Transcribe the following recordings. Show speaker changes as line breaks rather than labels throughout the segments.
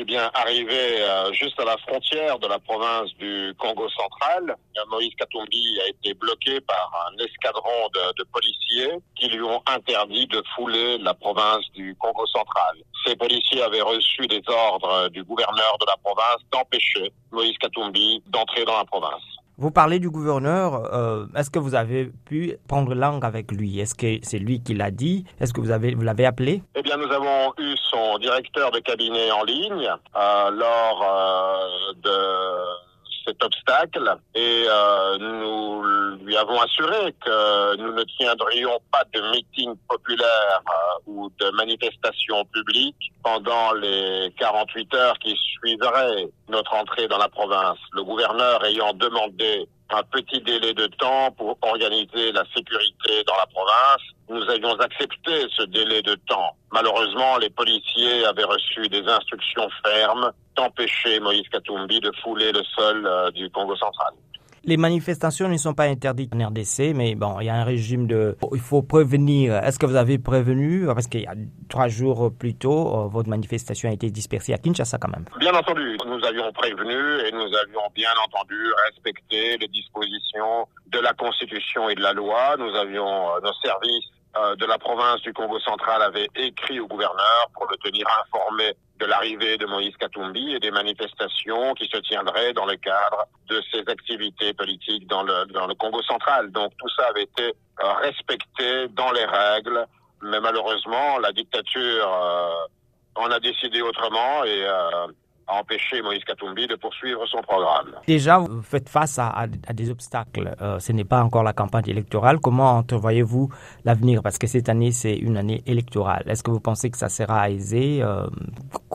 Eh bien, arrivé euh, juste à la frontière de la province du Congo central, Moïse Katumbi a été bloqué par un escadron de, de policiers qui lui ont interdit de fouler la province du Congo central. Ces policiers avaient reçu des ordres du gouverneur de la province d'empêcher Moïse Katumbi d'entrer dans la province.
Vous parlez du gouverneur. Euh, Est-ce que vous avez pu prendre langue avec lui? Est-ce que c'est lui qui l'a dit? Est-ce que vous avez vous l'avez appelé?
Eh bien, nous avons eu son directeur de cabinet en ligne euh, lors euh, de cet obstacle et euh, nous lui avons assuré que nous ne tiendrions pas de meeting populaire euh, ou de manifestation publique pendant les 48 heures qui suivraient notre entrée dans la province. Le gouverneur ayant demandé un petit délai de temps pour organiser la sécurité dans la province. Nous avions accepté ce délai de temps. Malheureusement, les policiers avaient reçu des instructions fermes d'empêcher Moïse Katumbi de fouler le sol euh, du Congo central.
Les manifestations ne sont pas interdites en RDC, mais bon, il y a un régime de... Il faut prévenir. Est-ce que vous avez prévenu? Parce qu'il y a trois jours plus tôt, euh, votre manifestation a été dispersée à Kinshasa quand même.
Bien entendu, nous avions prévenu et nous avions bien entendu respecté les dispositions de la Constitution et de la loi. Nous avions euh, nos services de la province du Congo central avaient écrit au gouverneur pour le tenir informé de l'arrivée de Moïse Katumbi et des manifestations qui se tiendraient dans le cadre de ses activités politiques dans le, dans le Congo central. Donc tout ça avait été euh, respecté dans les règles, mais malheureusement la dictature euh, en a décidé autrement et euh, a empêché Moïse Katumbi de poursuivre son programme.
Déjà, vous faites face à, à, à des obstacles. Euh, ce n'est pas encore la campagne électorale. Comment entrevoyez-vous l'avenir? Parce que cette année, c'est une année électorale. Est-ce que vous pensez que ça sera aisé? Euh,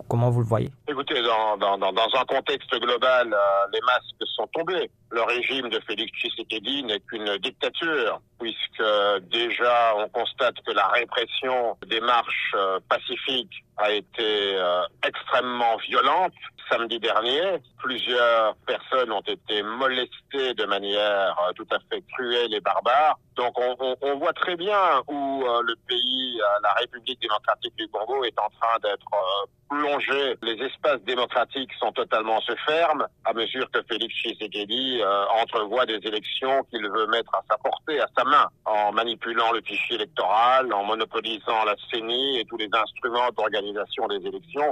Comment vous le voyez?
Écoutez, dans, dans, dans, un contexte global, euh, les masques sont tombés. Le régime de Félix Tshisekedi n'est qu'une dictature, puisque déjà on constate que la répression des marches euh, pacifiques a été euh, extrêmement violente. Samedi dernier, plusieurs personnes ont été molestées de manière euh, tout à fait cruelle et barbare. Donc on, on, on voit très bien où euh, le pays, euh, la République démocratique du Congo, est en train d'être euh, plongé. Les espaces démocratiques sont totalement se ferment à mesure que Félix Tshisekedi entrevoit des élections qu'il veut mettre à sa portée, à sa main, en manipulant le fichier électoral, en monopolisant la CENI et tous les instruments d'organisation des élections.